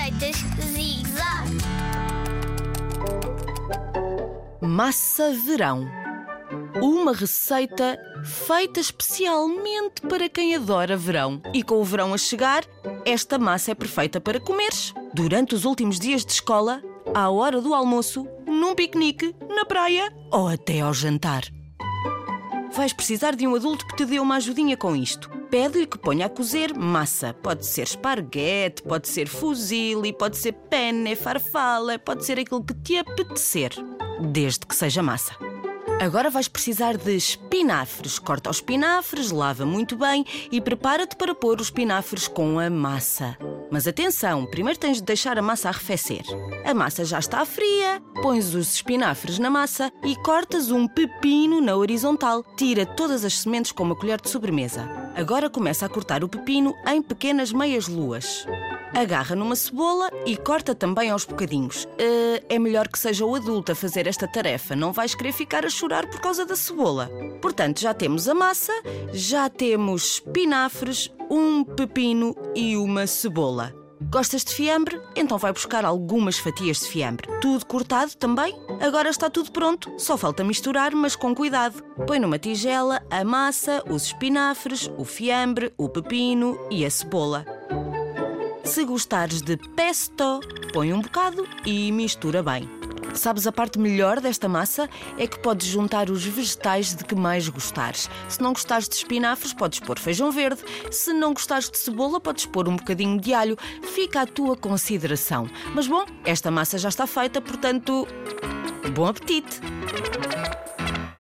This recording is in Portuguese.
Receitas Zig Zag. Massa verão. Uma receita feita especialmente para quem adora verão. E com o verão a chegar, esta massa é perfeita para comeres durante os últimos dias de escola, à hora do almoço, num piquenique, na praia ou até ao jantar. Vais precisar de um adulto que te dê uma ajudinha com isto. Pede-lhe que ponha a cozer massa. Pode ser esparguete, pode ser fusilli, pode ser penne, farfala, pode ser aquilo que te apetecer, desde que seja massa. Agora vais precisar de espinafres. Corta os espinafres, lava muito bem e prepara-te para pôr os espinafres com a massa. Mas atenção, primeiro tens de deixar a massa arrefecer. A massa já está fria, pões os espinafres na massa e cortas um pepino na horizontal. Tira todas as sementes com uma colher de sobremesa. Agora começa a cortar o pepino em pequenas meias luas. Agarra numa cebola e corta também aos bocadinhos. Uh, é melhor que seja o adulto a fazer esta tarefa, não vais querer ficar a chorar por causa da cebola. Portanto, já temos a massa, já temos espinafres, um pepino e uma cebola. Gostas de fiambre? Então vai buscar algumas fatias de fiambre. Tudo cortado também? Agora está tudo pronto, só falta misturar, mas com cuidado. Põe numa tigela a massa, os espinafres, o fiambre, o pepino e a cebola. Se gostares de pesto, põe um bocado e mistura bem. Sabes a parte melhor desta massa? É que podes juntar os vegetais de que mais gostares. Se não gostares de espinafres, podes pôr feijão verde. Se não gostares de cebola, podes pôr um bocadinho de alho. Fica à tua consideração. Mas bom, esta massa já está feita, portanto, bom apetite!